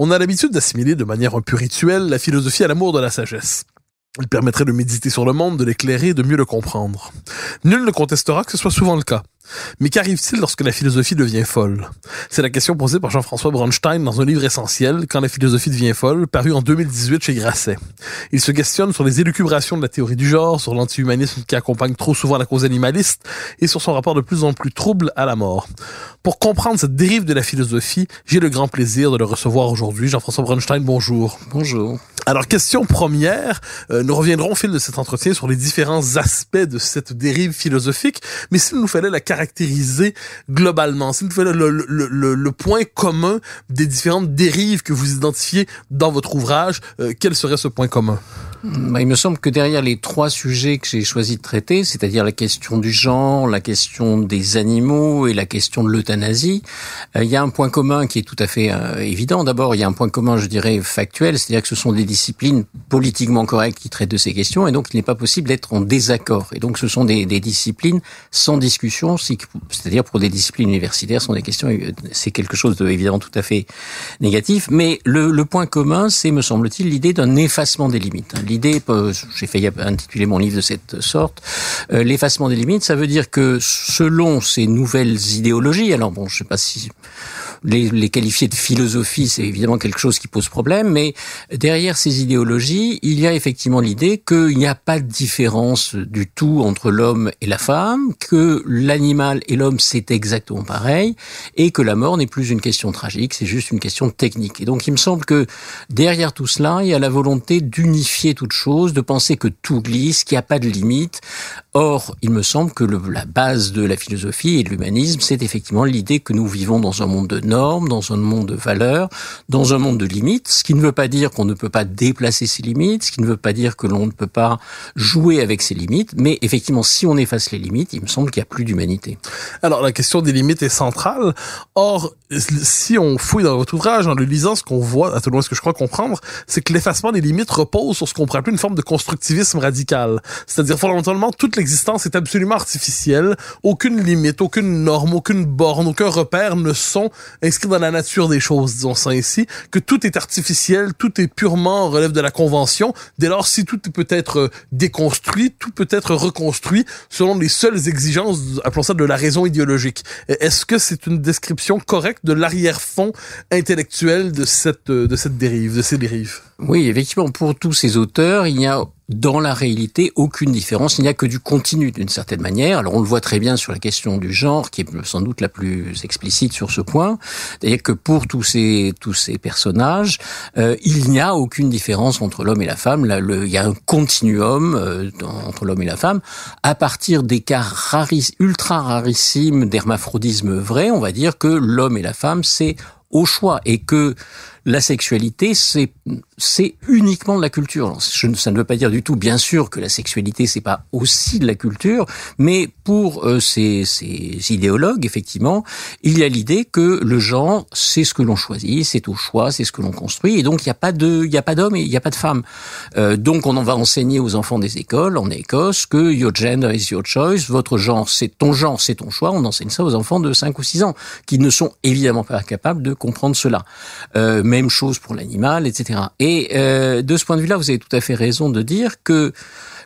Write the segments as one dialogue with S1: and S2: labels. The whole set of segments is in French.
S1: On a l'habitude d'assimiler de manière un peu rituelle la philosophie à l'amour de la sagesse. Il permettrait de méditer sur le monde, de l'éclairer, de mieux le comprendre. Nul ne contestera que ce soit souvent le cas. Mais qu'arrive-t-il lorsque la philosophie devient folle? C'est la question posée par Jean-François Bronstein dans un livre essentiel, Quand la philosophie devient folle, paru en 2018 chez Grasset. Il se questionne sur les élucubrations de la théorie du genre, sur l'anti-humanisme qui accompagne trop souvent la cause animaliste, et sur son rapport de plus en plus trouble à la mort. Pour comprendre cette dérive de la philosophie, j'ai le grand plaisir de le recevoir aujourd'hui. Jean-François Bronstein, bonjour.
S2: Bonjour.
S1: Alors, question première, euh, nous reviendrons au fil de cet entretien sur les différents aspects de cette dérive philosophique, mais s'il nous fallait la caractériser globalement, fallait le, le, le, le, point commun des différentes dérives que vous identifiez dans votre ouvrage, euh, quel serait ce point commun?
S2: Il me semble que derrière les trois sujets que j'ai choisi de traiter, c'est-à-dire la question du genre, la question des animaux et la question de l'euthanasie, euh, il y a un point commun qui est tout à fait euh, évident. D'abord, il y a un point commun, je dirais, factuel, c'est-à-dire que ce sont des disciplines politiquement correctes qui traitent de ces questions, et donc il n'est pas possible d'être en désaccord. Et donc ce sont des, disciplines sans discussion, c'est-à-dire pour des disciplines universitaires, ce sont des questions, c'est quelque chose de évidemment tout à fait négatif. Mais le, le point commun, c'est, me semble-t-il, l'idée d'un effacement des limites l'idée, j'ai failli intituler mon livre de cette sorte, euh, l'effacement des limites, ça veut dire que selon ces nouvelles idéologies, alors bon, je sais pas si les, les qualifier de philosophie, c'est évidemment quelque chose qui pose problème, mais derrière ces idéologies, il y a effectivement l'idée qu'il n'y a pas de différence du tout entre l'homme et la femme, que l'animal et l'homme c'est exactement pareil, et que la mort n'est plus une question tragique, c'est juste une question technique. Et donc il me semble que derrière tout cela, il y a la volonté d'unifier toute chose, de penser que tout glisse, qu'il n'y a pas de limite. Or, il me semble que le, la base de la philosophie et de l'humanisme, c'est effectivement l'idée que nous vivons dans un monde de normes, dans un monde de valeurs, dans un monde de limites, ce qui ne veut pas dire qu'on ne peut pas déplacer ces limites, ce qui ne veut pas dire que l'on ne peut pas jouer avec ces limites, mais effectivement, si on efface les limites, il me semble qu'il n'y a plus d'humanité.
S1: Alors, la question des limites est centrale. Or, si on fouille dans votre ouvrage, en le lisant, ce qu'on voit, à tout le moins ce que je crois comprendre, c'est que l'effacement des limites repose sur ce qu'on pourrait appeler une forme de constructivisme radical. C'est-à-dire, fondamentalement, toute l'existence est absolument artificielle. Aucune limite, aucune norme, aucune borne, aucun repère ne sont inscrit dans la nature des choses, disons ça ainsi, que tout est artificiel, tout est purement relève de la convention. Dès lors, si tout peut être euh, déconstruit, tout peut être reconstruit selon les seules exigences, appelons ça de la raison idéologique. Est-ce que c'est une description correcte de l'arrière-fond intellectuel de cette, euh, de cette dérive, de ces dérives?
S2: Oui, effectivement, pour tous ces auteurs, il y a dans la réalité aucune différence. Il n'y a que du continu d'une certaine manière. Alors on le voit très bien sur la question du genre, qui est sans doute la plus explicite sur ce point. C'est-à-dire que pour tous ces tous ces personnages, euh, il n'y a aucune différence entre l'homme et la femme. Là, le, il y a un continuum euh, entre l'homme et la femme. À partir des cas ultra rarissimes d'hermaphrodisme vrai, on va dire que l'homme et la femme c'est au choix et que la sexualité, c'est c'est uniquement de la culture. Je, ça ne veut pas dire du tout, bien sûr, que la sexualité c'est pas aussi de la culture, mais pour euh, ces, ces, idéologues, effectivement, il y a l'idée que le genre c'est ce que l'on choisit, c'est au choix, c'est ce que l'on construit, et donc il n'y a pas de, il y a pas d'homme et il n'y a pas de femme. Euh, donc on en va enseigner aux enfants des écoles en Écosse que your gender is your choice, votre genre c'est ton genre, c'est ton choix. On enseigne ça aux enfants de 5 ou 6 ans qui ne sont évidemment pas capables de comprendre cela. Euh, même chose pour l'animal, etc. Et euh, de ce point de vue-là, vous avez tout à fait raison de dire que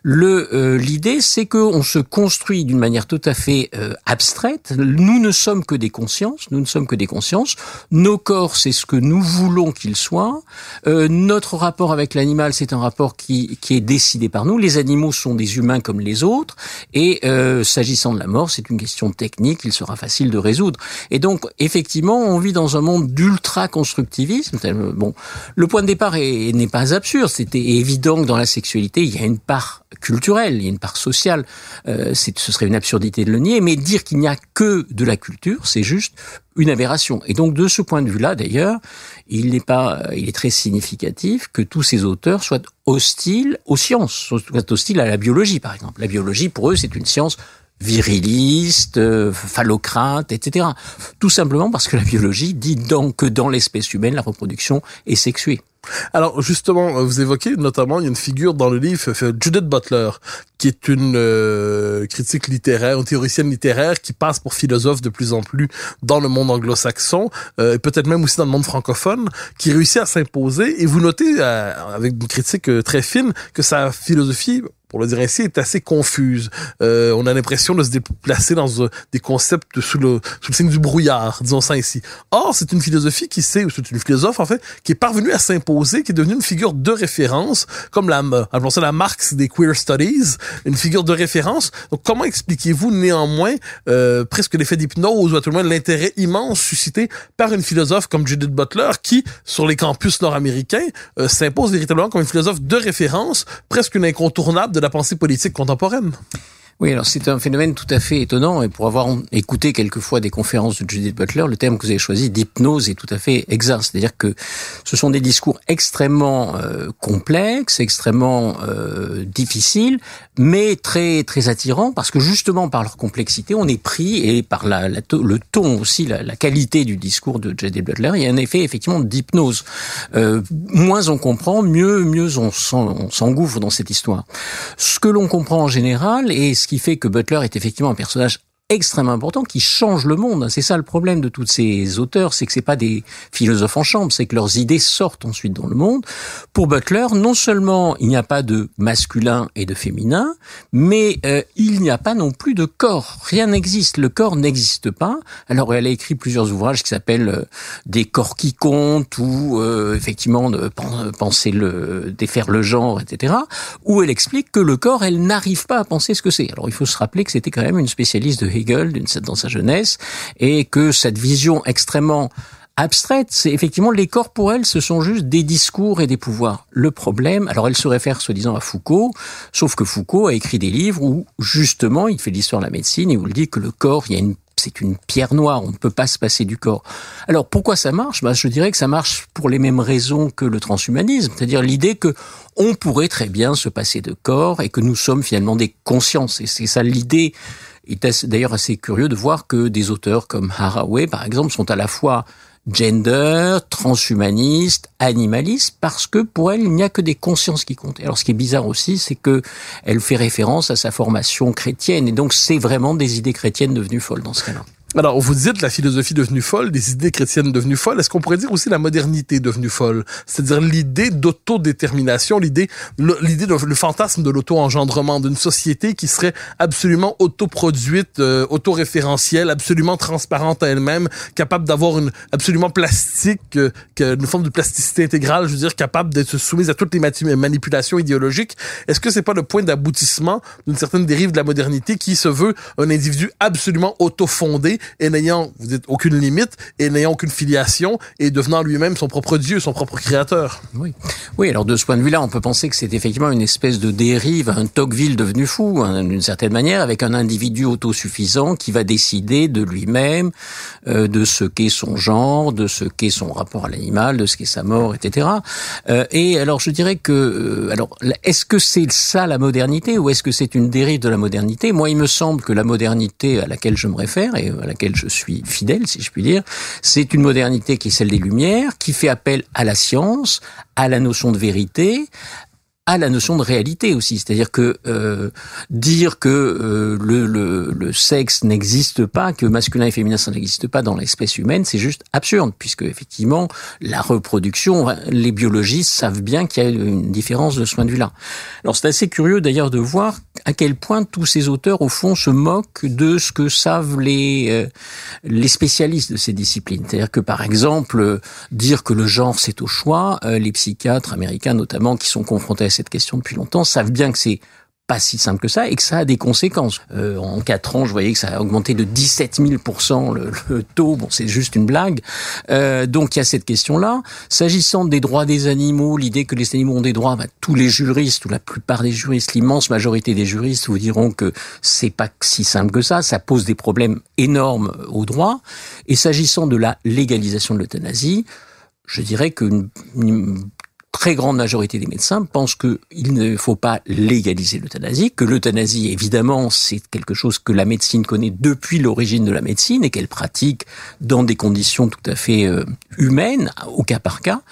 S2: Le euh, l'idée, c'est qu'on se construit d'une manière tout à fait euh, abstraite. Nous ne sommes que des consciences. Nous ne sommes que des consciences. Nos corps, c'est ce que nous voulons qu'ils soient. Euh, notre rapport avec l'animal, c'est un rapport qui qui est décidé par nous. Les animaux sont des humains comme les autres. Et s'agissant de la mort, c'est une question technique. Il sera facile de résoudre. Et donc, effectivement, on vit dans un monde d'ultra constructivisme. Bon, le point de départ n'est pas absurde. C'était évident que dans la sexualité, il y a une part culturelle, il y a une part sociale. Euh, ce serait une absurdité de le nier, mais dire qu'il n'y a que de la culture, c'est juste une aberration. Et donc, de ce point de vue-là, d'ailleurs, il n'est pas, il est très significatif que tous ces auteurs soient hostiles aux sciences, soient hostiles à la biologie, par exemple. La biologie, pour eux, c'est une science viriliste, euh, phallocrate, etc. Tout simplement parce que la biologie dit donc que dans l'espèce humaine, la reproduction est sexuée.
S1: Alors justement, vous évoquez notamment, il y a une figure dans le livre, euh, Judith Butler, qui est une euh, critique littéraire, une théoricienne littéraire qui passe pour philosophe de plus en plus dans le monde anglo-saxon, euh, et peut-être même aussi dans le monde francophone, qui réussit à s'imposer. Et vous notez, avec une critique très fine, que sa philosophie pour le dire ainsi, est assez confuse. Euh, on a l'impression de se déplacer dans euh, des concepts sous le, sous le signe du brouillard, disons ça ainsi. Or, c'est une philosophie qui sait, ou c'est une philosophe en fait, qui est parvenue à s'imposer, qui est devenue une figure de référence, comme la, appelons ça la Marx des queer studies, une figure de référence. Donc, comment expliquez-vous néanmoins euh, presque l'effet d'hypnose, ou à tout le moins l'intérêt immense suscité par une philosophe comme Judith Butler, qui, sur les campus nord-américains, euh, s'impose véritablement comme une philosophe de référence, presque une incontournable de la pensée politique contemporaine.
S2: Oui, alors c'est un phénomène tout à fait étonnant et pour avoir écouté quelquefois des conférences de Judith Butler, le terme que vous avez choisi d'hypnose est tout à fait exact. C'est-à-dire que ce sont des discours extrêmement euh, complexes, extrêmement euh, difficiles, mais très très attirants parce que justement par leur complexité, on est pris et par la, le ton aussi, la, la, qualité du discours de Judith Butler, il y a un effet effectivement d'hypnose. Euh, moins on comprend, mieux mieux on s'engouffre dans cette histoire. Ce que l'on comprend en général et ce qui fait que Butler est effectivement un personnage extrêmement important qui change le monde. C'est ça le problème de tous ces auteurs, c'est que c'est pas des philosophes en chambre, c'est que leurs idées sortent ensuite dans le monde. Pour Butler, non seulement il n'y a pas de masculin et de féminin, mais euh, il n'y a pas non plus de corps. Rien n'existe. Le corps n'existe pas. Alors elle a écrit plusieurs ouvrages qui s'appellent euh, Des corps qui comptent ou euh, effectivement penser le défaire le genre, etc. Où elle explique que le corps, elle n'arrive pas à penser ce que c'est. Alors il faut se rappeler que c'était quand même une spécialiste de Hegel dans sa jeunesse, et que cette vision extrêmement abstraite, c'est effectivement les corps pour elle, ce sont juste des discours et des pouvoirs. Le problème, alors elle se réfère soi-disant à Foucault, sauf que Foucault a écrit des livres où justement il fait l'histoire de la médecine et où il dit que le corps, il y a une c'est une pierre noire, on ne peut pas se passer du corps. Alors pourquoi ça marche? Bah, Je dirais que ça marche pour les mêmes raisons que le transhumanisme, c'est-à-dire l'idée que on pourrait très bien se passer de corps et que nous sommes finalement des consciences. Et c'est ça l'idée il est d'ailleurs assez curieux de voir que des auteurs comme Haraway, par exemple, sont à la fois gender, transhumaniste, animaliste, parce que pour elle, il n'y a que des consciences qui comptent. Alors, ce qui est bizarre aussi, c'est que elle fait référence à sa formation chrétienne, et donc c'est vraiment des idées chrétiennes devenues folles dans ce cas-là.
S1: Alors, vous dites la philosophie devenue folle, des idées chrétiennes devenues folles. Est-ce qu'on pourrait dire aussi la modernité devenue folle? C'est-à-dire l'idée d'autodétermination, l'idée, l'idée de, le fantasme de l'auto-engendrement d'une société qui serait absolument autoproduite, euh, autoréférentielle, absolument transparente à elle-même, capable d'avoir une, absolument plastique, euh, une forme de plasticité intégrale, je veux dire, capable d'être soumise à toutes les manipulations idéologiques. Est-ce que c'est pas le point d'aboutissement d'une certaine dérive de la modernité qui se veut un individu absolument autofondé et n'ayant, vous dites, aucune limite, et n'ayant aucune filiation, et devenant lui-même son propre Dieu, son propre créateur.
S2: Oui. Oui, alors de ce point de vue-là, on peut penser que c'est effectivement une espèce de dérive, un Tocqueville devenu fou, hein, d'une certaine manière, avec un individu autosuffisant qui va décider de lui-même, euh, de ce qu'est son genre, de ce qu'est son rapport à l'animal, de ce qu'est sa mort, etc. Euh, et alors, je dirais que, euh, alors, est-ce que c'est ça la modernité, ou est-ce que c'est une dérive de la modernité? Moi, il me semble que la modernité à laquelle je me réfère, je suis fidèle, si je puis dire, c'est une modernité qui est celle des Lumières, qui fait appel à la science, à la notion de vérité, à la notion de réalité aussi. C'est-à-dire que euh, dire que euh, le, le, le, sexe n'existe pas, que masculin et féminin ça n'existe pas dans l'espèce humaine, c'est juste absurde, puisque effectivement la reproduction, les biologistes savent bien qu'il y a une différence de ce point de vue-là. Alors c'est assez curieux d'ailleurs de voir à quel point tous ces auteurs au fond se moquent de ce que savent les euh, les spécialistes de ces disciplines. C'est-à-dire que par exemple dire que le genre c'est au choix, les psychiatres américains notamment qui sont confrontés à cette question depuis longtemps savent bien que c'est pas si simple que ça et que ça a des conséquences. Euh, en quatre ans, je voyais que ça a augmenté de 17 000 le, le taux. Bon, c'est juste une blague. Euh, donc il y a cette question-là. S'agissant des droits des animaux, l'idée que les animaux ont des droits, bah, tous les juristes ou la plupart des juristes, l'immense majorité des juristes vous diront que c'est pas si simple que ça. Ça pose des problèmes énormes aux droits. Et s'agissant de la légalisation de l'euthanasie, je dirais qu'une très grande majorité des médecins pensent qu'il ne faut pas légaliser l'euthanasie, que l'euthanasie, évidemment, c'est quelque chose que la médecine connaît depuis l'origine de la médecine et qu'elle pratique dans des conditions tout à fait euh, humaines, au cas par cas.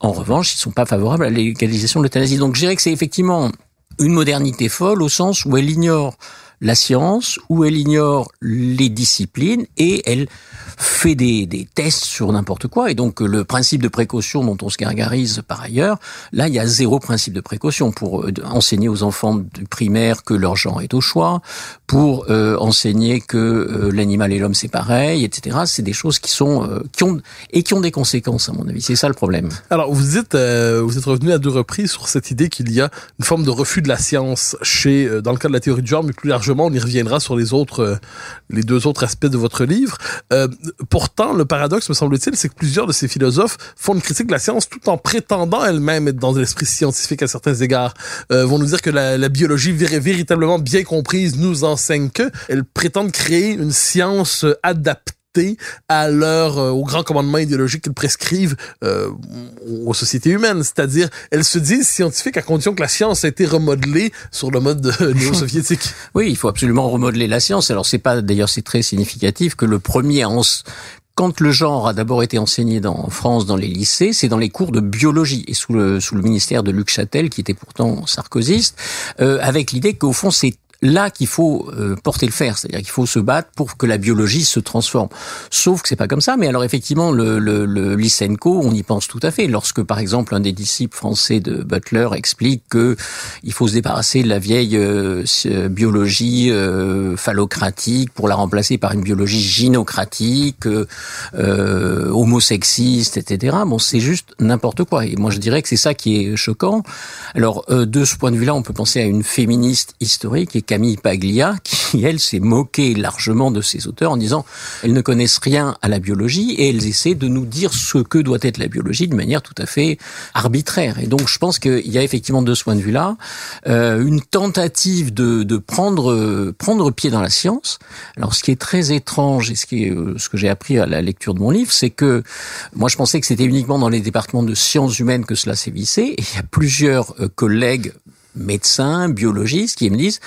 S2: En revanche, ils ne sont pas favorables à légalisation de l'euthanasie. Donc je dirais que c'est effectivement une modernité folle au sens où elle ignore la science, où elle ignore les disciplines et elle fait des, des tests sur n'importe quoi. Et donc le principe de précaution dont on se gargarise par ailleurs, là il y a zéro principe de précaution pour euh, enseigner aux enfants du primaire que leur genre est au choix, pour euh, enseigner que euh, l'animal et l'homme c'est pareil, etc. C'est des choses qui sont qui ont et qui ont des conséquences à mon avis. C'est ça le problème.
S1: Alors vous dites vous êtes revenu à deux reprises sur cette idée qu'il y a une forme de refus de la science chez dans le cas de la théorie du genre, mais plus largement on y reviendra sur les autres les deux autres aspects de votre livre. Euh, pourtant, le paradoxe, me semble-t-il, c'est que plusieurs de ces philosophes font une critique de la science tout en prétendant elles-mêmes être dans l'esprit scientifique à certains égards. Euh, vont nous dire que la, la biologie véritablement bien comprise nous enseigne que. Elles prétendent créer une science adaptée à leur euh, au grand commandement idéologique qu'ils prescrivent euh, aux sociétés humaines, c'est-à-dire elles se disent scientifiques à condition que la science a été remodelée sur le mode néo-soviétique.
S2: oui, il faut absolument remodeler la science. Alors c'est pas d'ailleurs c'est très significatif que le premier quand le genre a d'abord été enseigné dans, en France dans les lycées, c'est dans les cours de biologie et sous le sous le ministère de Luc Châtel qui était pourtant sarkozyste, euh, avec l'idée qu'au fond c'est là qu'il faut euh, porter le fer, c'est-à-dire qu'il faut se battre pour que la biologie se transforme. Sauf que c'est pas comme ça. Mais alors effectivement, le, le, le on y pense tout à fait. Lorsque par exemple un des disciples français de Butler explique que il faut se débarrasser de la vieille euh, biologie euh, phallocratique pour la remplacer par une biologie gynocratique, euh, homosexiste, etc. Bon, c'est juste n'importe quoi. Et moi, je dirais que c'est ça qui est choquant. Alors, de ce point de vue-là, on peut penser à une féministe historique et Camille Paglia, qui, elle, s'est moquée largement de ces auteurs en disant elles ne connaissent rien à la biologie et elles essaient de nous dire ce que doit être la biologie de manière tout à fait arbitraire. Et donc, je pense qu'il y a effectivement de ce point de vue-là euh, une tentative de, de prendre prendre pied dans la science. Alors, ce qui est très étrange et ce qui est euh, ce que j'ai appris à la lecture de mon livre, c'est que moi, je pensais que c'était uniquement dans les départements de sciences humaines que cela sévissait. Et il y a plusieurs euh, collègues médecins, biologistes qui me disent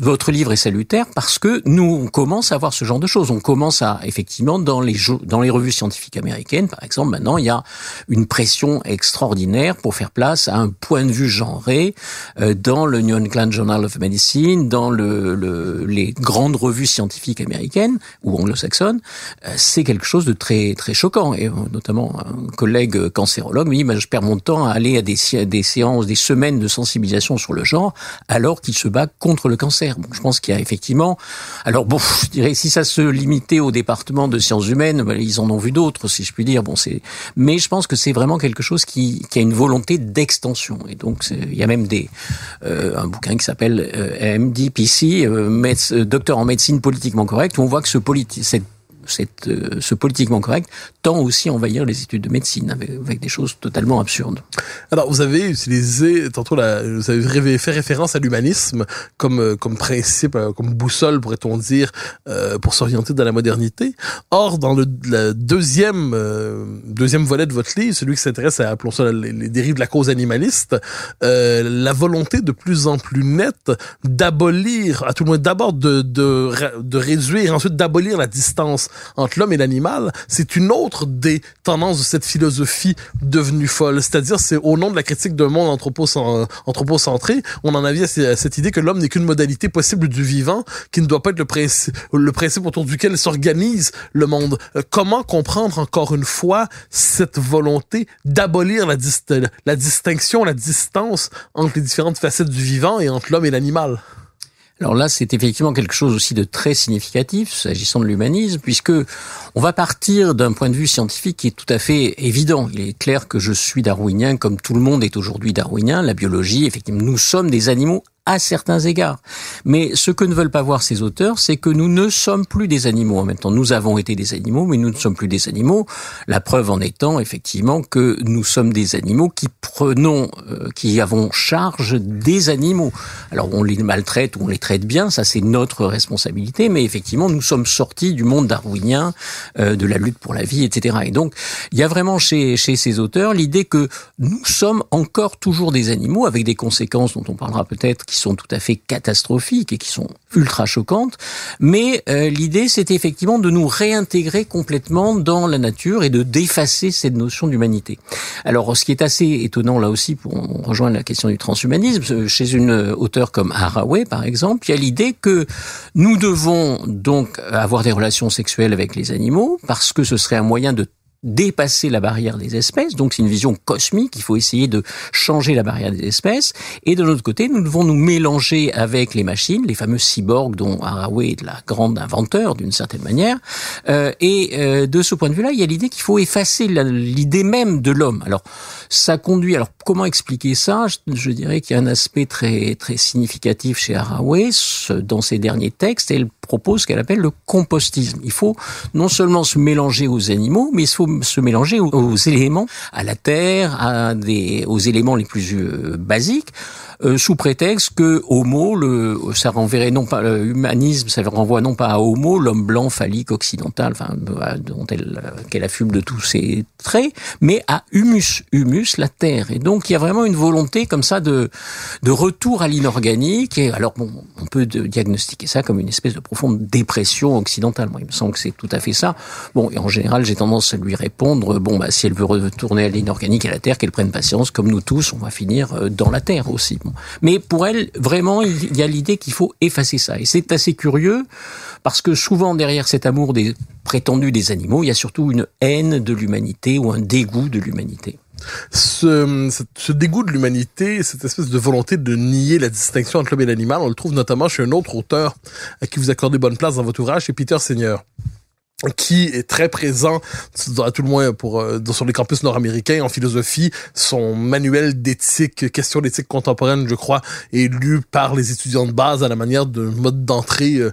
S2: votre livre est salutaire parce que nous on commence à voir ce genre de choses. On commence à effectivement dans les dans les revues scientifiques américaines par exemple maintenant il y a une pression extraordinaire pour faire place à un point de vue genré euh, dans le New England Journal of Medicine, dans le, le les grandes revues scientifiques américaines ou anglo-saxonnes. Euh, c'est quelque chose de très très choquant et euh, notamment un collègue cancérologue me dit bah, je perds mon temps à aller à des, des séances, des semaines de sensibilisation sur le genre, alors qu'il se bat contre le cancer. Je pense qu'il y a effectivement. Alors bon, je dirais si ça se limitait au département de sciences humaines, ben, ils en ont vu d'autres, si je puis dire. Bon, c'est. Mais je pense que c'est vraiment quelque chose qui, qui a une volonté d'extension. Et donc il y a même des euh, un bouquin qui s'appelle euh, MDPC, euh, docteur en médecine politiquement correcte, où on voit que ce politi cette euh, ce politiquement correct tend aussi à envahir les études de médecine avec, des choses totalement absurdes.
S1: Alors, vous avez utilisé tantôt, la, vous avez fait référence à l'humanisme comme euh, comme principe, euh, comme boussole, pourrait-on dire, euh, pour s'orienter dans la modernité. Or, dans le, deuxième deuxième volet de votre livre, celui qui s'intéresse à appelons ça les, les, dérives de la cause animaliste, la volonté de plus en plus nette d'abolir, à tout le moins d'abord de, de de réduire, ensuite d'abolir la distance entre l'homme et l'animal, c'est une autre des tendances de cette philosophie devenue folle. C'est-à-dire, c'est au nom de la critique d'un monde anthropocentré, on en avait cette idée que l'homme n'est qu'une modalité possible du vivant, qui ne doit pas être le principe, autour duquel s'organise le monde. Euh, comment comprendre encore une fois cette volonté d'abolir la distinction, la distance entre les différentes facettes du vivant et entre l'homme et l'animal?
S2: Alors là, c'est effectivement quelque chose aussi de très significatif s'agissant de l'humanisme, puisque on va partir d'un point de vue scientifique qui est tout à fait évident. Il est clair que je suis darwinien, comme tout le monde est aujourd'hui darwinien. La biologie, effectivement, nous sommes des animaux à certains égards. Mais ce que ne veulent pas voir ces auteurs, c'est que nous ne sommes plus des animaux. En même temps, nous avons été des animaux, mais nous ne sommes plus des animaux. La preuve en étant effectivement que nous sommes des animaux qui prenons, euh, qui avons charge des animaux. Alors on les maltraite ou on les traite bien, ça c'est notre responsabilité, mais effectivement nous sommes sortis du monde darwinien, euh, de la lutte pour la vie, etc. Et donc il y a vraiment chez, chez ces auteurs l'idée que nous sommes encore toujours des animaux avec des conséquences dont on parlera peut-être qui sont tout à fait catastrophiques et qui sont ultra choquantes. Mais euh, l'idée, c'est effectivement de nous réintégrer complètement dans la nature et de d'effacer cette notion d'humanité. Alors, ce qui est assez étonnant là aussi, pour rejoindre la question du transhumanisme, euh, chez une auteure comme Haraway, par exemple, il y a l'idée que nous devons donc avoir des relations sexuelles avec les animaux parce que ce serait un moyen de dépasser la barrière des espèces. Donc c'est une vision cosmique. Il faut essayer de changer la barrière des espèces. Et de l'autre côté, nous devons nous mélanger avec les machines, les fameux cyborgs dont Haraway est la grande inventeur d'une certaine manière. Euh, et euh, de ce point de vue-là, il y a l'idée qu'il faut effacer l'idée même de l'homme. Alors ça conduit. Alors comment expliquer ça? Je, dirais qu'il y a un aspect très très significatif chez Haraway dans ses derniers textes. Elle propose ce qu'elle appelle le compostisme. Il faut non seulement se mélanger aux animaux, mais il faut se mélanger aux, éléments, à la terre, à des, aux éléments les plus euh, basiques. Euh, sous prétexte que homo, le, ça renverrait non pas l'humanisme, ça renvoie non pas à homo, l'homme blanc phallique occidental, enfin dont elle qu'elle affume de tous ses traits, mais à humus, humus, la terre. Et donc il y a vraiment une volonté comme ça de de retour à l'inorganique. Et alors bon, on peut diagnostiquer ça comme une espèce de profonde dépression occidentale. Moi, il me semble que c'est tout à fait ça. Bon, et en général, j'ai tendance à lui répondre bon, bah si elle veut retourner à l'inorganique à la terre, qu'elle prenne patience, comme nous tous, on va finir euh, dans la terre aussi. Mais pour elle, vraiment, il y a l'idée qu'il faut effacer ça. Et c'est assez curieux parce que souvent derrière cet amour des prétendus des animaux, il y a surtout une haine de l'humanité ou un dégoût de l'humanité.
S1: Ce, dégoût de l'humanité, cette espèce de volonté de nier la distinction entre l'homme et l'animal, on le trouve notamment chez un autre auteur à qui vous accordez bonne place dans votre ouvrage, c'est Peter Seigneur qui est très présent, à tout le moins pour euh, sur les campus nord-américains en philosophie. Son manuel d'éthique, question d'éthique contemporaine, je crois, est lu par les étudiants de base à la manière d'un mode d'entrée euh,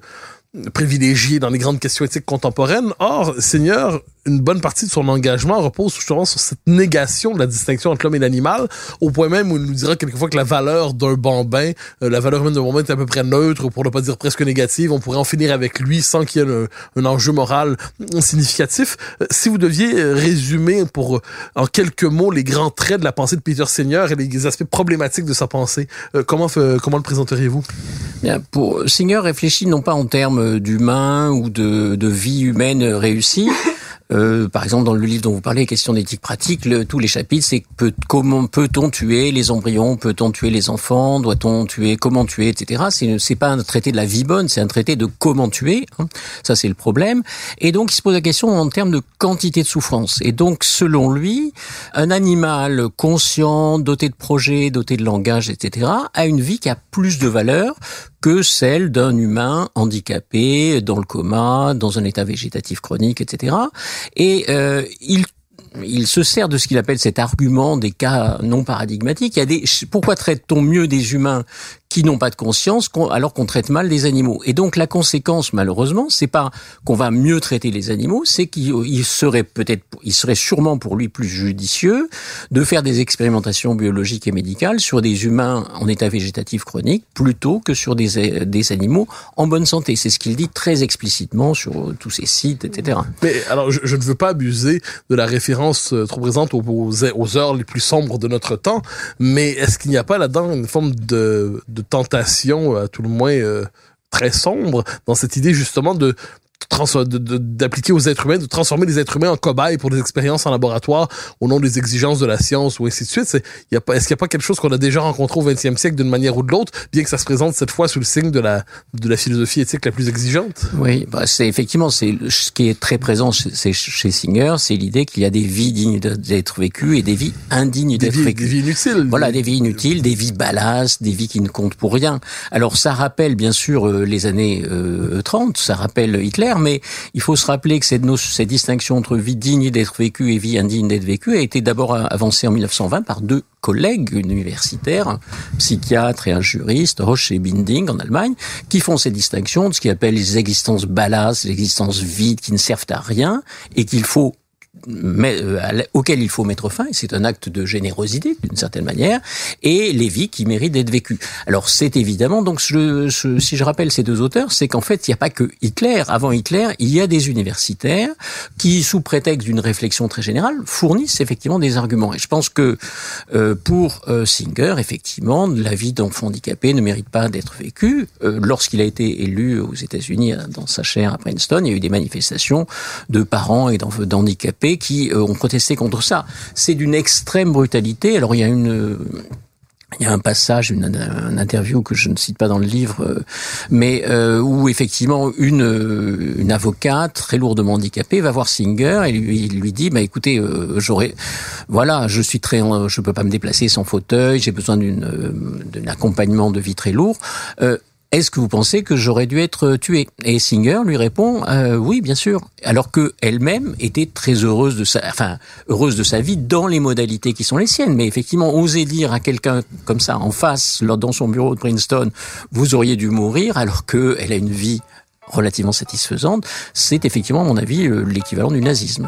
S1: privilégié dans les grandes questions éthiques contemporaines. Or, Seigneur une bonne partie de son engagement repose justement sur cette négation de la distinction entre l'homme et l'animal, au point même où il nous dira quelquefois que la valeur d'un bambin, euh, la valeur humaine d'un bambin est à peu près neutre, pour ne pas dire presque négative. On pourrait en finir avec lui sans qu'il y ait un, enjeu moral significatif. Euh, si vous deviez euh, résumer pour en quelques mots les grands traits de la pensée de Peter Seigneur et les aspects problématiques de sa pensée, comment comment le présenteriez-vous?
S2: Bien, Singer réfléchit non pas en termes d'humain ou de, de vie humaine réussie, euh, par exemple, dans le livre dont vous parlez, question d'éthique pratique, le, tous les chapitres, c'est peut, comment peut-on tuer les embryons, peut-on tuer les enfants, doit-on tuer, comment tuer, etc. C'est, c'est pas un traité de la vie bonne, c'est un traité de comment tuer. Hein. Ça, c'est le problème. Et donc, il se pose la question en termes de quantité de souffrance. Et donc, selon lui, un animal conscient, doté de projets, doté de langage, etc., a une vie qui a plus de valeur que celle d'un humain handicapé, dans le coma, dans un état végétatif chronique, etc. Et euh, il il se sert de ce qu'il appelle cet argument des cas non paradigmatiques. Il y a des, pourquoi traite-t-on mieux des humains qui n'ont pas de conscience alors qu'on traite mal des animaux. Et donc la conséquence, malheureusement, c'est pas qu'on va mieux traiter les animaux, c'est qu'il serait peut-être, il serait sûrement pour lui plus judicieux de faire des expérimentations biologiques et médicales sur des humains en état végétatif chronique plutôt que sur des, des animaux en bonne santé. C'est ce qu'il dit très explicitement sur tous ces sites, etc.
S1: Mais alors, je, ne veux pas abuser de la référence euh, trop présente aux, aux heures les plus sombres de notre temps, mais est-ce qu'il n'y a pas là-dedans une forme de tentation, à tout le moins euh, très sombre, dans cette idée justement de d'appliquer aux êtres humains, de transformer les êtres humains en cobayes pour des expériences en laboratoire au nom des exigences de la science ou ainsi de suite. Est-ce qu'il n'y a pas quelque chose qu'on a déjà rencontré au 20e siècle d'une manière ou de l'autre, bien que ça se présente cette fois sous le signe de la, de la philosophie éthique la plus exigeante?
S2: Oui, bah c'est effectivement, c'est ce qui est très présent chez, chez Singer, c'est l'idée qu'il y a des vies dignes d'être vécues et des vies indignes d'être vécues.
S1: Des vies inutiles.
S2: Voilà, des vies inutiles, des vies balasses, des vies qui ne comptent pour rien. Alors ça rappelle bien sûr euh, les années euh, 30, ça rappelle Hitler, mais il faut se rappeler que cette, distinction entre vie digne d'être vécue et vie indigne d'être vécue a été d'abord avancée en 1920 par deux collègues universitaires, un psychiatre et un juriste, Roche et Binding en Allemagne, qui font ces distinctions de ce qu'ils appellent les existences balasses, les existences vides qui ne servent à rien et qu'il faut mais, euh, auquel il faut mettre fin, et c'est un acte de générosité d'une certaine manière, et les vies qui méritent d'être vécues. Alors c'est évidemment, donc je, si je rappelle ces deux auteurs, c'est qu'en fait il n'y a pas que Hitler. Avant Hitler, il y a des universitaires qui, sous prétexte d'une réflexion très générale, fournissent effectivement des arguments. Et je pense que euh, pour euh, Singer, effectivement, la vie d'enfant handicapé ne mérite pas d'être vécue. Euh, Lorsqu'il a été élu aux États-Unis dans sa chaire à Princeton, il y a eu des manifestations de parents et d'handicapés qui euh, ont protesté contre ça. C'est d'une extrême brutalité. Alors il y a une il y a un passage, une, interview que je ne cite pas dans le livre, euh, mais euh, où effectivement une, une avocate très lourdement handicapée va voir Singer et lui, lui dit bah écoutez j'aurais voilà je suis très je peux pas me déplacer sans fauteuil j'ai besoin d'une d'un accompagnement de vie très lourd est-ce que vous pensez que j'aurais dû être tué? Et Singer lui répond euh, oui, bien sûr. Alors que elle-même était très heureuse de sa, enfin heureuse de sa vie dans les modalités qui sont les siennes. Mais effectivement, oser dire à quelqu'un comme ça en face, dans son bureau de Princeton, vous auriez dû mourir, alors que elle a une vie relativement satisfaisante, c'est effectivement, à mon avis, euh, l'équivalent du nazisme.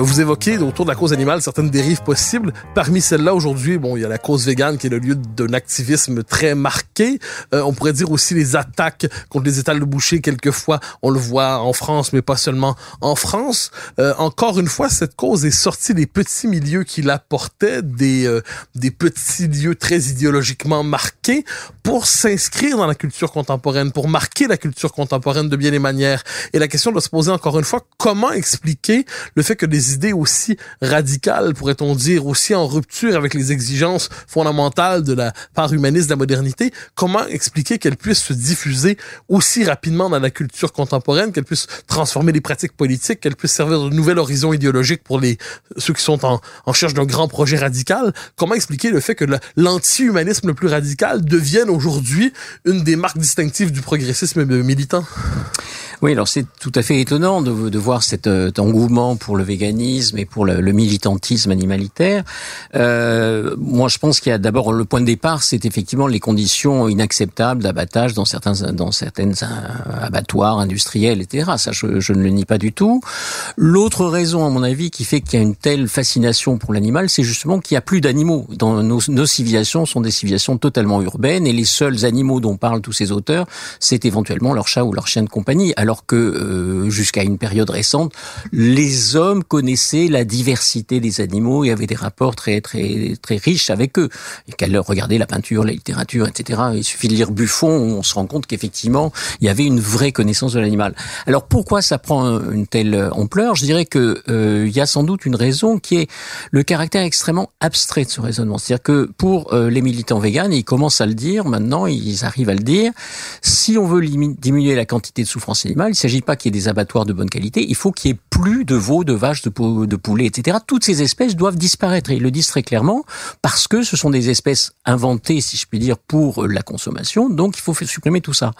S1: Vous évoquez autour de la cause animale certaines dérives possibles. Parmi celles-là, aujourd'hui, bon, il y a la cause végane qui est le lieu d'un activisme très marqué. Euh, on pourrait dire aussi les attaques contre les étals de boucher. Quelquefois, on le voit en France, mais pas seulement en France. Euh, encore une fois, cette cause est sortie des petits milieux qui la portaient, des, euh, des petits lieux très idéologiquement marqués, pour s'inscrire dans la culture contemporaine, pour marquer la culture contemporaine de bien des manières. Et la question doit se poser encore une fois, comment expliquer le fait que des idées aussi radicales, pourrait-on dire, aussi en rupture avec les exigences fondamentales de la part humaniste de la modernité, comment expliquer qu'elles puissent se diffuser aussi rapidement dans la culture contemporaine, qu'elles puissent transformer les pratiques politiques, qu'elles puissent servir de nouvel horizon idéologique pour les ceux qui sont en, en cherche d'un grand projet radical? Comment expliquer le fait que l'anti-humanisme le plus radical devienne aujourd'hui une des marques distinctives du progressisme militant?
S2: Oui, alors c'est tout à fait étonnant de, voir cet euh, engouement pour le véganisme et pour le, militantisme animalitaire. Euh, moi, je pense qu'il y a d'abord le point de départ, c'est effectivement les conditions inacceptables d'abattage dans certains certaines euh, abattoirs industriels, etc. Ça, je, je, ne le nie pas du tout. L'autre raison, à mon avis, qui fait qu'il y a une telle fascination pour l'animal, c'est justement qu'il n'y a plus d'animaux. Dans nos, nos civilisations sont des civilisations totalement urbaines et les seuls animaux dont parlent tous ces auteurs, c'est éventuellement leur chat ou leur chien de compagnie. Alors que euh, jusqu'à une période récente, les hommes connaissaient la diversité des animaux et avaient des rapports très très très riches avec eux. Et qu'elle regardait la peinture, la littérature, etc. Il suffit de lire Buffon, on se rend compte qu'effectivement il y avait une vraie connaissance de l'animal. Alors pourquoi ça prend une telle ampleur? Je dirais que euh, il y a sans doute une raison qui est le caractère extrêmement abstrait de ce raisonnement. C'est-à-dire que pour euh, les militants véganes, ils commencent à le dire maintenant, ils arrivent à le dire. Si on veut diminuer la quantité de souffrance animale animal. Il ne s'agit pas qu'il y ait des abattoirs de bonne qualité. Il faut qu'il y ait plus de veaux, de vaches, de, pou- de poulets, etc. Toutes ces espèces doivent disparaître. Et ils le disent très clairement parce que ce sont des espèces inventées, si je puis dire, pour la consommation. Donc, il faut supprimer tout ça.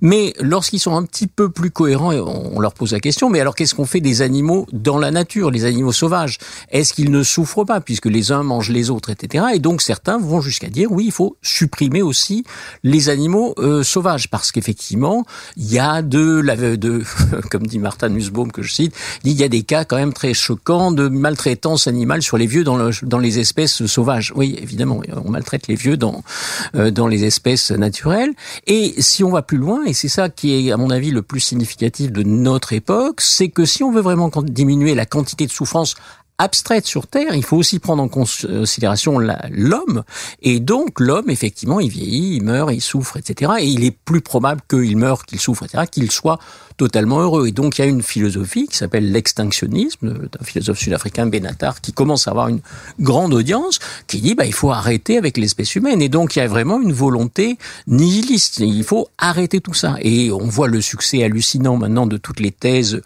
S2: Mais lorsqu'ils sont un petit peu plus cohérents, on leur pose la question, mais alors qu'est-ce qu'on fait des animaux dans la nature, les animaux sauvages? Est-ce qu'ils ne souffrent pas puisque les uns mangent les autres, etc. Et donc certains vont jusqu'à dire oui, il faut supprimer aussi les animaux euh, sauvages parce qu'effectivement, il y a de la de comme dit Martin Nussbaum que je cite, il y a des cas quand même très choquants de maltraitance animale sur les vieux dans, dans les espèces sauvages. Oui, évidemment, on maltraite les vieux dans euh, dans les espèces naturelles. Et si on va plus loin, et c'est ça qui est à mon avis le plus significatif de notre époque, c'est que si on veut vraiment diminuer la quantité de souffrance abstraite sur Terre, il faut aussi prendre en considération l'homme. Et donc, l'homme, effectivement, il vieillit, il meurt, il souffre, etc. Et il est plus probable qu'il meure, qu'il souffre, etc., qu'il soit totalement heureux. Et donc, il y a une philosophie qui s'appelle l'extinctionnisme, d'un philosophe sud-africain, Benatar, qui commence à avoir une grande audience, qui dit, bah, il faut arrêter avec l'espèce humaine. Et donc, il y a vraiment une volonté nihiliste. Il faut arrêter tout ça. Et on voit le succès hallucinant maintenant de toutes les thèses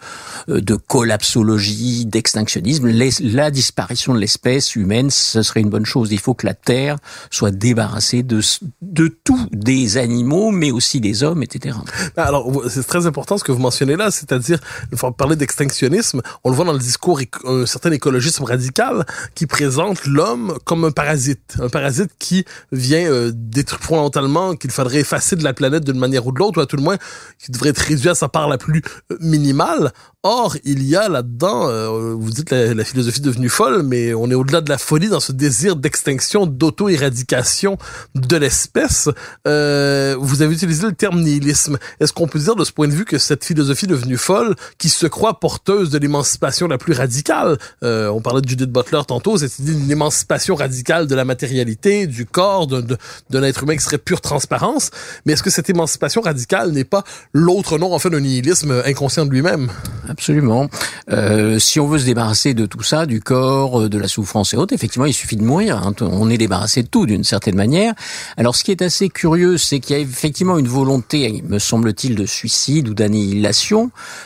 S2: euh, de collapsologie, d'extinctionnisme. La disparition de l'espèce humaine, ce serait une bonne chose. Il faut que la Terre soit débarrassée de, de tout, des animaux, mais aussi des hommes, etc.
S1: Ah, Alors, c'est très important ce que vous mentionnez là, c'est-à-dire, faut parler d'extinctionnisme. On le voit dans le discours, un certain écologisme radical qui présente l'homme comme un parasite. Un parasite qui vient euh, détruire fondamentalement, qu'il faudrait effacer de la planète d'une manière ou de l'autre, ou à tout le moins, qui devrait être réduit à sa part la plus euh, minimale. Or, il y a là-dedans, euh, vous dites la, la philosophie devenue folle, mais on est au-delà de la folie dans ce désir d'extinction, d'auto-éradication de l'espèce. Vous avez utilisé le terme nihilisme. Est-ce qu'on peut dire de ce point de vue que cette philosophie devenue folle, qui se croit porteuse de l'émancipation la plus radicale, euh, on parlait de Judith Butler tantôt, cette idée d'une émancipation radicale de la matérialité, du corps, d'un être humain qui serait pure transparence, mais est-ce que cette émancipation radicale n'est pas l'autre nom en fait d'un nihilisme inconscient de lui-même?
S2: Absolument. Euh, si on veut se débarrasser de tout ça, du corps, euh, de la souffrance et autres, effectivement, il suffit de mourir. hein. On est débarrassé de tout d'une certaine manière. Alors, ce qui est assez curieux, c'est qu'il y a effectivement une volonté, me semble-t-il, de suicide ou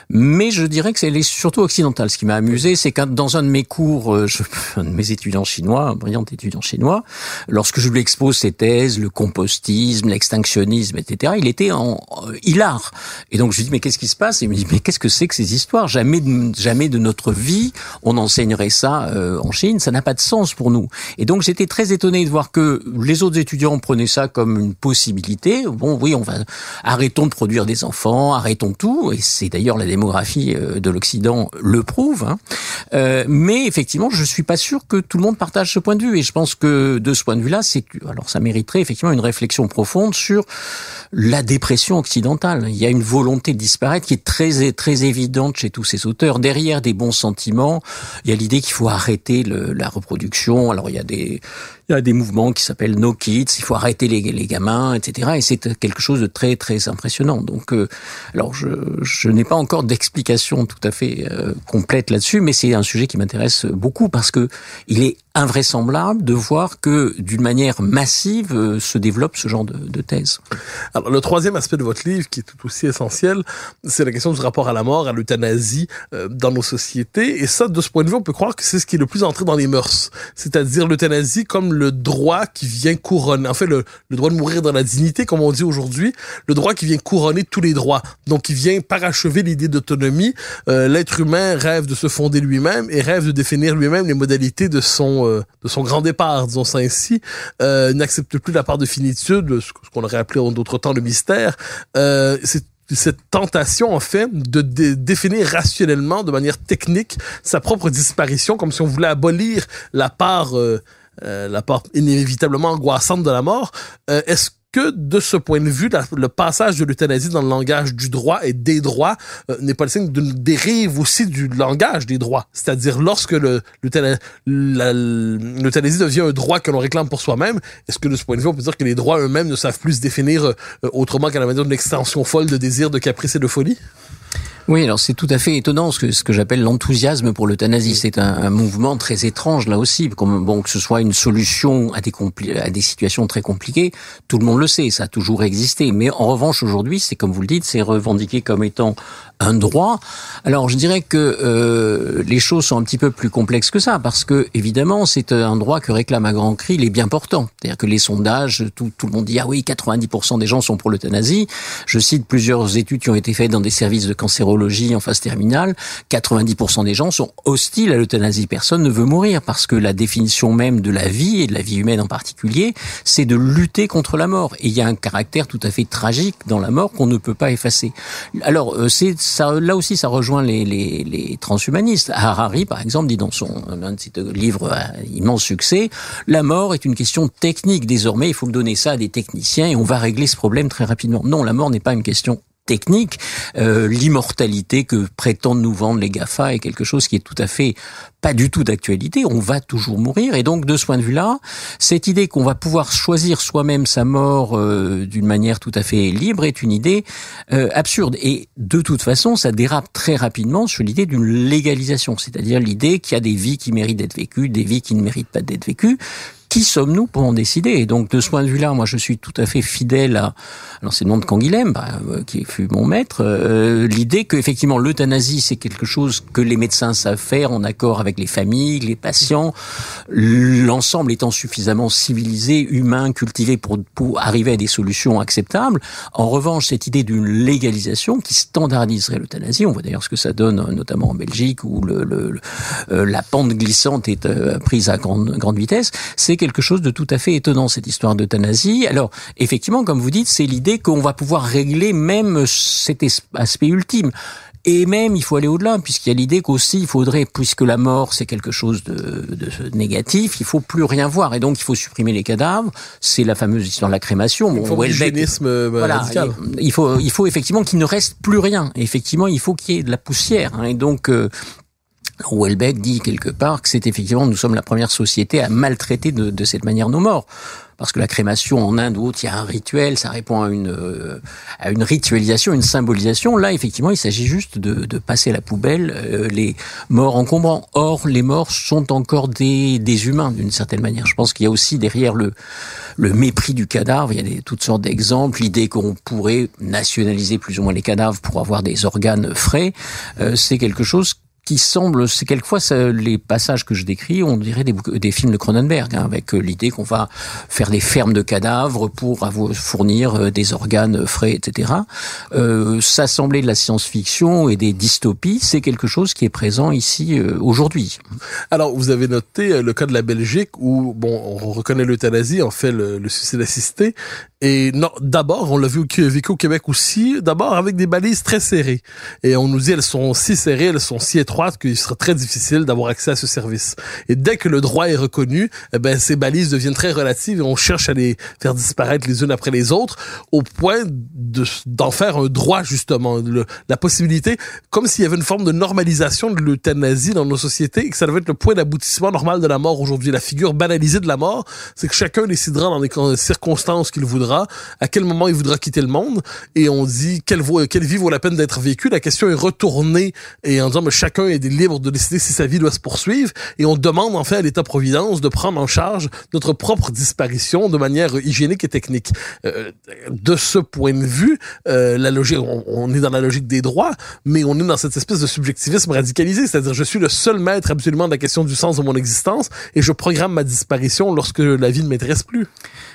S2: mais je dirais que c'est surtout occidentale. Ce qui m'a amusé, c'est que dans un de mes cours, euh, je, un de mes étudiants chinois, un brillant étudiant chinois, lorsque je lui expose ces thèses, le compostisme, l'extinctionnisme, etc., il était en euh, hilar. Et donc je lui dis mais qu'est-ce qui se passe? Il me dit mais qu'est-ce que c'est que ces histoires? Jamais, de, jamais de notre vie on enseignerait ça euh, en Chine. Ça n'a pas de sens pour nous. Et donc j'étais très étonné de voir que les autres étudiants prenaient ça comme une possibilité. Bon oui, on va arrêtons de produire des enfants, arrêtons tout. Et c'est d'ailleurs la démographie euh, de l'Occident le prouve. Hein. Euh, mais effectivement, je suis pas sûr que tout le monde partage ce point de vue. Et je pense que de ce point de vue-là, c'est alors ça mériterait effectivement une réflexion profonde sur la dépression occidentale. Il y a une volonté de disparaître qui est très très évidente chez tous ces auteurs. Derrière des bons sentiments, il y a l'idée qu'il faut arrêter le, la reproduction. Alors il y a des il y a des mouvements qui s'appellent No Kids, il faut arrêter les, les gamins, etc. Et c'est quelque chose de très très impressionnant. Donc, euh, alors je, je n'ai pas encore d'explication tout à fait euh, complète là-dessus, mais c'est un sujet qui m'intéresse beaucoup parce que il est invraisemblable de voir que d'une manière massive euh, se développe ce genre de, thèse.
S1: Alors, le troisième aspect de votre livre, qui est tout aussi essentiel, c'est la question du rapport à la mort, à l'euthanasie euh, dans nos sociétés. Et ça, de ce point de vue, on peut croire que c'est ce qui est le plus entré dans les mœurs. C'est-à-dire l'euthanasie comme le droit qui vient couronner, en fait, le, le droit de mourir dans la dignité, comme on dit aujourd'hui, le droit qui vient couronner tous les droits. Donc, qui vient parachever l'idée d'autonomie. Euh, L'être humain rêve de se fonder lui-même et rêve de définir lui-même les modalités de son, euh, de son grand départ, disons ça ainsi. Euh, n'accepte plus la part de finitude, ce qu'on aurait appelé en d'autres temps le mystère. Euh, c'est cette tentation, en fait, de dé définir rationnellement, de manière technique, sa propre disparition, comme si on voulait abolir la part, la part inévitablement angoissante de la mort. Est-ce que de ce point de vue, le passage de l'euthanasie dans le langage du droit et des droits euh, n'est pas le signe d'une dérive aussi du langage des droits. C'est-à-dire lorsque l'euthanasie devient un droit que l'on réclame pour soi-même, est-ce que de ce point de vue, on peut dire que les droits eux-mêmes ne savent plus se définir euh, autrement qu'à la manière d'une extension folle de désir, de caprice et de folie?
S2: Oui, alors c'est tout à fait étonnant ce que, ce que j'appelle l'enthousiasme pour l'euthanasie. C'est un, un, mouvement très étrange là aussi. Comme bon que ce soit une solution à des à des situations très compliquées, tout le monde le sait, ça a toujours existé. Mais en revanche aujourd'hui, c'est comme vous le dites, c'est revendiqué comme étant un droit. Alors je dirais que euh, les choses sont un petit peu plus complexes que ça, parce que évidemment c'est un droit que réclame à grand cri les bien portants. C'est-à-dire que les sondages, tout, tout le monde dit ah oui, 90% des gens sont pour l'euthanasie. Je cite plusieurs études qui ont été faites dans des services de cancérologie en phase terminale. 90% des gens sont hostiles à l'euthanasie. Personne ne veut mourir parce que la définition même de la vie et de la vie humaine en particulier, c'est de lutter contre la mort. Et il y a un caractère tout à fait tragique dans la mort qu'on ne peut pas effacer. Alors euh, c'est là aussi, ça rejoint les, transhumanistes. Harari, par exemple, dit dans son un de ses livres à immense succès, la mort est une question technique. Désormais, il faut donner ça à des techniciens et on va régler ce problème très rapidement. Non, la mort n'est pas une question technique, euh, l'immortalité que prétendent nous vendre les GAFA est quelque chose qui est tout à fait pas du tout d'actualité, on va toujours mourir. Et donc de ce point de vue-là, cette idée qu'on va pouvoir choisir soi-même sa mort euh, d'une manière tout à fait libre est une idée euh, absurde. Et de toute façon, ça dérape très rapidement sur l'idée d'une légalisation, c'est-à-dire l'idée qu'il y a des vies qui méritent d'être vécues, des vies qui ne méritent pas d'être vécues, qui sommes-nous pour en décider? Et donc, de ce point de vue-là, moi, je suis tout à fait fidèle à l'enseignement de Canguilhem, bah, euh, qui fut mon maître, euh, l'idée qu'effectivement, l'euthanasie, c'est quelque chose que les médecins savent faire en accord avec les familles, les patients, l'ensemble étant suffisamment civilisé, humain, cultivé pour, pour arriver à des solutions acceptables. En revanche, cette idée d'une légalisation qui standardiserait l'euthanasie, on voit d'ailleurs ce que ça donne, notamment en Belgique, où le, le, euh, la pente glissante est prise à grande, grande vitesse, c'est quelque chose de tout à fait étonnant, cette histoire d'euthanasie. Alors, effectivement, comme vous dites, c'est l'idée qu'on va pouvoir régler même cet aspect ultime. Et même, il faut aller au-delà, puisqu'il y a l'idée qu'aussi, il faudrait, puisque la mort, c'est quelque chose de, de, négatif, il faut plus rien voir. Et donc, il faut supprimer les cadavres. C'est la fameuse histoire de la crémation.
S1: Il faut euh,
S2: voilà,
S1: radical.
S2: Il faut, il faut effectivement qu'il ne reste plus rien. effectivement, il faut qu'il y ait de la poussière. Hein. Et donc, euh, Houellebecq dit quelque part que c'est effectivement, nous sommes la première société à maltraiter de, de, cette manière nos morts. Parce que la crémation en Inde ou autre, il y a un rituel, ça répond à une, euh, à une ritualisation, une symbolisation. Là, effectivement, il s'agit juste de, de, passer à la poubelle euh, les morts encombrants. Or, les morts sont encore des, des humains, d'une certaine manière. Je pense qu'il y a aussi derrière le, le mépris du cadavre, il y a des, toutes sortes d'exemples, l'idée qu'on pourrait nationaliser plus ou moins les cadavres pour avoir des organes frais, euh, c'est quelque chose qui semble, c'est quelquefois les passages que je décris, on dirait des, des films de Cronenberg, hein, avec euh, l'idée qu'on va faire des fermes de cadavres pour fournir euh, des organes frais, etc. Euh, s'assembler de la science-fiction et des dystopies, c'est quelque chose qui est présent ici euh, aujourd'hui.
S1: Alors, vous avez noté le cas de la Belgique où, bon, on reconnaît l'euthanasie, en fait le, le suicide assisté, et non, d'abord, on l'a vu au Québec aussi, d'abord avec des balises très serrées. Et on nous dit elles sont si serrées, elles sont si étroites qu'il sera très difficile d'avoir accès à ce service. Et dès que le droit est reconnu, eh ben ces balises deviennent très relatives et on cherche à les faire disparaître les unes après les autres au point de d'en faire un droit justement, la possibilité comme s'il y avait une forme de normalisation de l'euthanasie dans nos sociétés et que ça devait être le point d'aboutissement normal de la mort aujourd'hui. La figure banalisée de la mort, c'est que chacun décidera dans les circonstances qu'il voudra à quel moment il voudra quitter le monde, et on dit quelle, quelle vie vaut la peine d'être vécue? La question est retournée et en disant mais chacun est libre de décider si sa vie doit se poursuivre, et on demande en fait à l'État-providence de prendre en charge notre propre disparition de manière hygiénique et technique. Euh, de ce point de vue, euh, la logique, on, est dans la logique des droits, mais on est dans cette espèce de subjectivisme radicalisé, c'est-à-dire je suis le seul maître absolument de la question du sens de mon existence et je programme ma disparition lorsque la vie ne m'intéresse plus.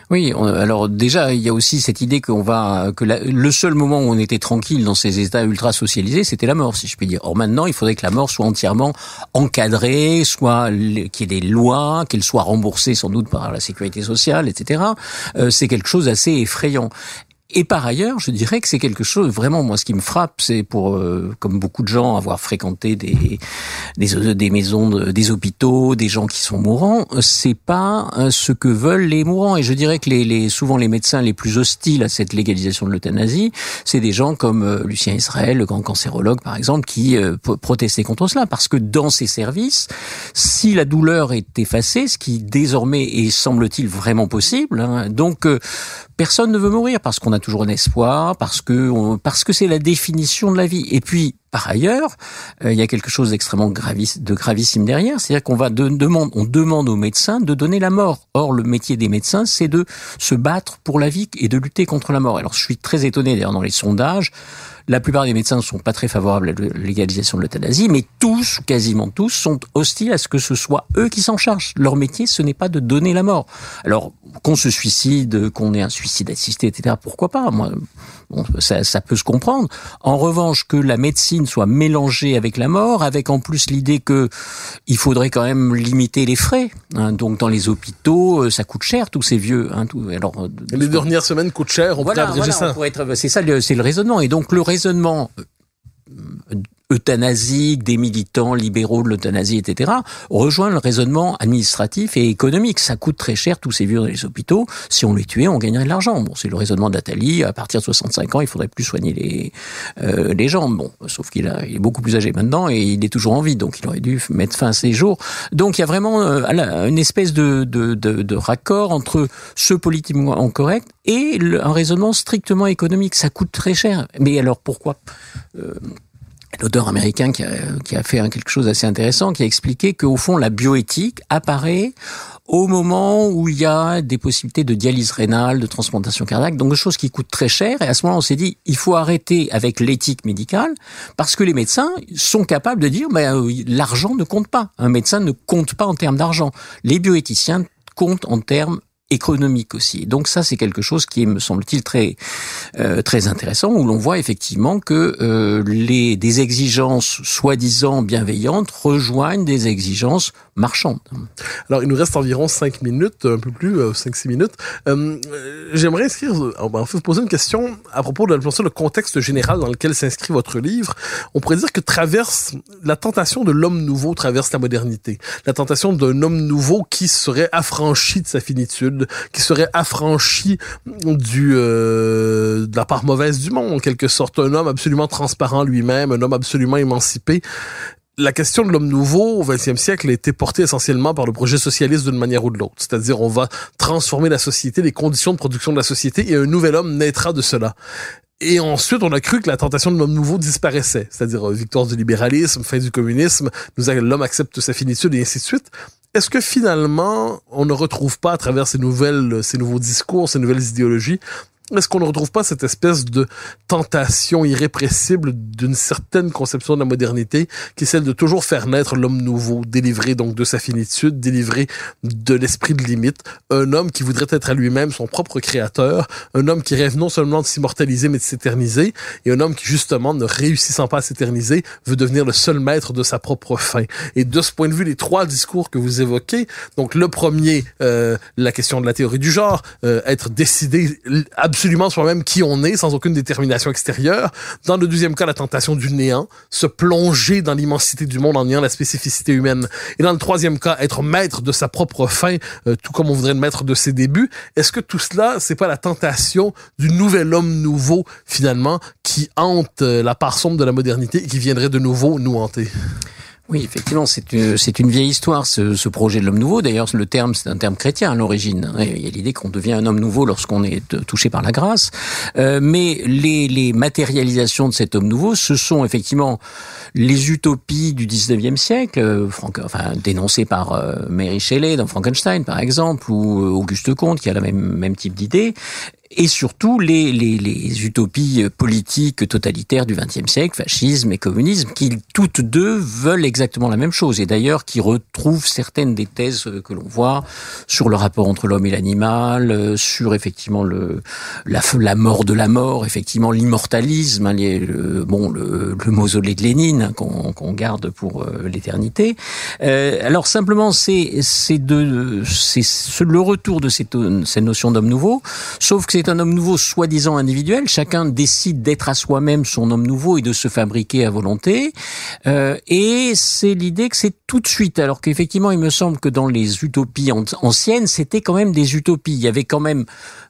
S2: Oui, alors déjà, il y a aussi cette idée qu'on va que le seul moment où on était tranquille dans ces États ultra socialisés, c'était la mort, si je puis dire. Or maintenant, il faudrait que la mort soit entièrement encadrée, soit qu'il y ait des lois, qu'elle soit remboursée sans doute par la sécurité sociale, etc. Euh, c'est quelque chose d'assez effrayant. Et par ailleurs, je dirais que c'est quelque chose vraiment moi ce qui me frappe, c'est pour euh, comme beaucoup de gens avoir fréquenté des des, des maisons, des hôpitaux, des gens qui sont mourants, c'est pas euh, ce que veulent les mourants. Et je dirais que les, les souvent les médecins les plus hostiles à cette légalisation de l'euthanasie, c'est des gens comme euh, Lucien Israël, le grand cancérologue par exemple, qui protestaient contre cela parce que dans ces services, si la douleur est effacée, ce qui désormais est semble-t-il vraiment possible, hein, donc personne ne veut mourir parce qu'on a toujours un espoir, parce que parce que c'est la définition de la vie. Et puis par ailleurs, euh, il y a quelque chose d'extrêmement de gravissime derrière, c'est-à-dire qu'on va de, on demande aux médecins de donner la mort. Or, le métier des médecins, c'est de se battre pour la vie et de lutter contre la mort. Alors, je suis très étonné d'ailleurs dans les sondages. La plupart des médecins ne sont pas très favorables à la légalisation de l'euthanasie, mais tous, quasiment tous, sont hostiles à ce que ce soit eux qui s'en chargent. Leur métier, ce n'est pas de donner la mort. Alors, qu'on se suicide, qu'on ait un suicide assisté, etc., pourquoi pas? Moi, bon, ça, ça, peut se comprendre. En revanche, que la médecine soit mélangée avec la mort, avec en plus l'idée que il faudrait quand même limiter les frais. Hein, donc, dans les hôpitaux, euh, ça coûte cher, tous ces vieux. Hein, tout,
S1: alors, euh, les dernières semaines coûtent cher, on
S2: voilà,
S1: pourrait voilà, ça.
S2: C'est ça, c'est le raisonnement. Et donc, le raisonnement euh, euthanasique des militants libéraux de l'euthanasie, etc., rejoint le raisonnement administratif et économique. Ça coûte très cher tous ces vieux dans les hôpitaux. Si on les tuait, on gagnerait de l'argent. Bon, c'est le raisonnement d'Atali. À partir de 65 ans, il faudrait plus soigner les euh, les gens. Bon, sauf qu'il il est beaucoup plus âgé maintenant et il est toujours en vie, donc il aurait dû mettre fin à ses jours. Donc il y a vraiment euh, une espèce de, de, de, de raccord entre ce politiquement correct et un raisonnement strictement économique. Ça coûte très cher. Mais alors pourquoi euh, l'auteur américain qui a, fait quelque chose d'assez intéressant, qui a expliqué qu'au fond, la bioéthique apparaît au moment où il y a des possibilités de dialyse rénale, de transplantation cardiaque, donc des choses qui coûtent très cher. Et à ce moment, on s'est dit, il faut arrêter avec l'éthique médicale, parce que les médecins sont capables de dire, ben, l'argent ne compte pas. Un médecin ne compte pas en termes d'argent. Les bioéthiciens comptent en termes économique aussi. Donc ça, c'est quelque chose qui est, me semble-t-il, très euh, très intéressant, où l'on voit effectivement que euh, les des exigences soi-disant bienveillantes rejoignent des exigences marchandes.
S1: Alors, il nous reste environ cinq minutes, un peu plus, euh, cinq six minutes. Euh, j'aimerais inscrire, en fait, vous poser une question à propos de le contexte général dans lequel s'inscrit votre livre. On pourrait dire que traverse la tentation de l'homme nouveau traverse la modernité, la tentation d'un homme nouveau qui serait affranchi de sa finitude qui serait affranchi du euh, de la part mauvaise du monde, en quelque sorte. Un homme absolument transparent lui-même, un homme absolument émancipé la question de l'homme nouveau au XXe siècle a été portée essentiellement par le projet socialiste d'une manière ou de l'autre. C'est-à-dire, on va transformer la société, les conditions de production de la société, et un nouvel homme naîtra de cela. Et ensuite, on a cru que la tentation de l'homme nouveau disparaissait, c'est-à-dire euh, victoire du libéralisme, fin du communisme, l'homme accepte sa finitude et ainsi de suite. Est-ce que finalement, on ne retrouve pas à travers ces nouvelles, ces nouveaux discours, ces nouvelles idéologies, est-ce qu'on ne retrouve pas cette espèce de tentation irrépressible d'une certaine conception de la modernité qui est celle de toujours faire naître l'homme nouveau, délivré donc de sa finitude, délivré de l'esprit de limite, un homme qui voudrait être à lui-même son propre créateur, un homme qui rêve non seulement de s'immortaliser mais de s'éterniser, et un homme qui justement, ne réussissant pas à s'éterniser, veut devenir le seul maître de sa propre fin. Et de ce point de vue, les trois discours que vous évoquez, donc le premier, euh, la question de la théorie du genre, euh, être décidé absolument absolument soi-même qui on est, sans aucune détermination extérieure. Dans le deuxième cas, la tentation du néant, se plonger dans l'immensité du monde en niant la spécificité humaine. Et dans le troisième cas, être maître de sa propre fin, euh, tout comme on voudrait le maître de ses débuts. Est-ce que tout cela, c'est pas la tentation du nouvel homme nouveau, finalement, qui hante euh, la part sombre de la modernité et qui viendrait de nouveau nous hanter?
S2: Oui, effectivement, c'est une, une vieille histoire, ce, ce projet de l'homme nouveau. D'ailleurs, le terme, c'est un terme chrétien à l'origine. Il y a l'idée qu'on devient un homme nouveau lorsqu'on est touché par la grâce. Euh, mais les, les matérialisations de cet homme nouveau, ce sont effectivement les utopies du 19e siècle, euh, enfin, dénoncées par euh, Mary Shelley dans Frankenstein, par exemple, ou euh, Auguste Comte, qui a le même, même type d'idée, et surtout les, les, les, utopies politiques totalitaires du XXe siècle, fascisme et communisme, qui toutes deux veulent exactement la même chose, et d'ailleurs qui retrouvent certaines des thèses que l'on voit sur le rapport entre l'homme et l'animal, euh, sur effectivement le la, la mort de la mort, effectivement l'immortalisme, hein, le, bon le, le, mausolée de Lénine hein, qu'on garde pour euh, l'éternité. Euh, alors simplement c'est le retour de cette, cette notion d'homme nouveau, sauf que c'est un homme nouveau soi-disant individuel. Chacun décide d'être à soi-même son homme nouveau et de se fabriquer à volonté. Euh, et c'est l'idée que c'est tout de suite, alors qu'effectivement, il me semble que dans les utopies anciennes, c'était quand même des utopies. Il y avait quand même,